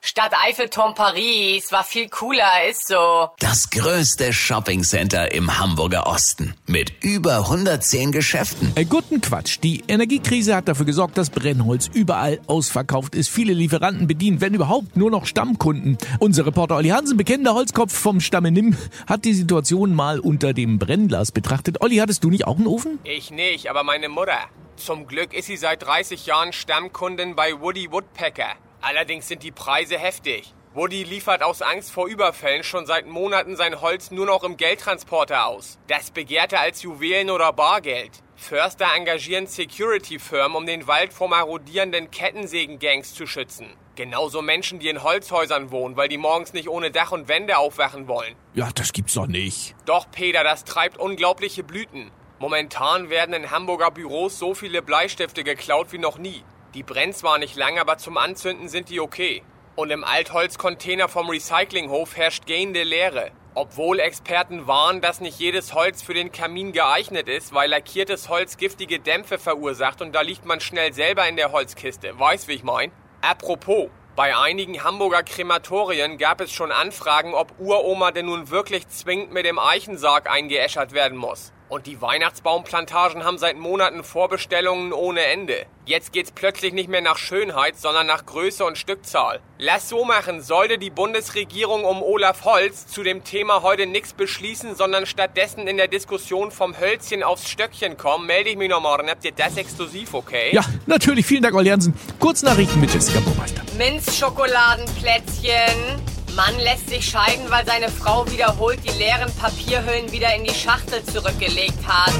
Stadt Eiffelturm Paris war viel cooler, ist so. Das größte Shoppingcenter im Hamburger Osten mit über 110 Geschäften. Äh, guten Quatsch. Die Energiekrise hat dafür gesorgt, dass Brennholz überall ausverkauft ist. Viele Lieferanten bedienen, wenn überhaupt, nur noch Stammkunden. Unser Reporter Olli Hansen, bekennender Holzkopf vom Stamme Nimm, hat die Situation mal unter dem Brennglas betrachtet. Olli, hattest du nicht auch einen Ofen? Ich nicht, aber meine Mutter. Zum Glück ist sie seit 30 Jahren Stammkundin bei Woody Woodpecker. Allerdings sind die Preise heftig. Woody liefert aus Angst vor Überfällen schon seit Monaten sein Holz nur noch im Geldtransporter aus. Das begehrt er als Juwelen oder Bargeld. Förster engagieren Security-Firmen, um den Wald vor marodierenden Kettensägen-Gangs zu schützen. Genauso Menschen, die in Holzhäusern wohnen, weil die morgens nicht ohne Dach und Wände aufwachen wollen. Ja, das gibt's doch nicht. Doch, Peter, das treibt unglaubliche Blüten. Momentan werden in Hamburger Büros so viele Bleistifte geklaut wie noch nie. Die brennt zwar nicht lang, aber zum Anzünden sind die okay. Und im Altholzcontainer vom Recyclinghof herrscht gehende Leere. Obwohl Experten warnen, dass nicht jedes Holz für den Kamin geeignet ist, weil lackiertes Holz giftige Dämpfe verursacht und da liegt man schnell selber in der Holzkiste. Weißt, wie ich mein? Apropos, bei einigen Hamburger Krematorien gab es schon Anfragen, ob Uroma denn nun wirklich zwingend mit dem Eichensarg eingeäschert werden muss. Und die Weihnachtsbaumplantagen haben seit Monaten Vorbestellungen ohne Ende. Jetzt geht's plötzlich nicht mehr nach Schönheit, sondern nach Größe und Stückzahl. Lass so machen, sollte die Bundesregierung um Olaf Holz zu dem Thema heute nichts beschließen, sondern stattdessen in der Diskussion vom Hölzchen aufs Stöckchen kommen, melde ich mich noch morgen. Habt ihr das exklusiv, okay? Ja, natürlich. Vielen Dank, Olli Hansen. Kurznachrichten mit Jessica Burmeister. Minzschokoladenplätzchen. Mann lässt sich scheiden, weil seine Frau wiederholt die leeren Papierhüllen wieder in die Schachtel zurückgelegt hat.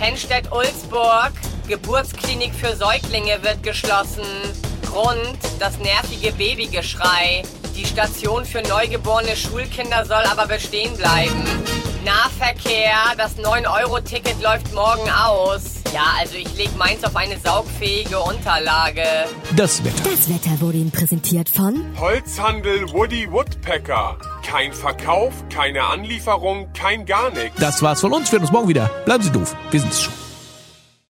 Henstedt-Ulzburg. Geburtsklinik für Säuglinge wird geschlossen. Grund, das nervige Babygeschrei. Die Station für neugeborene Schulkinder soll aber bestehen bleiben. Nahverkehr, das 9-Euro-Ticket läuft morgen aus. Ja, also ich leg meins auf eine saugfähige Unterlage. Das Wetter. Das Wetter wurde Ihnen präsentiert von Holzhandel Woody Woodpecker. Kein Verkauf, keine Anlieferung, kein gar nichts. Das war's von uns. Wir hören uns morgen wieder. Bleiben Sie doof. Wir sind's schon.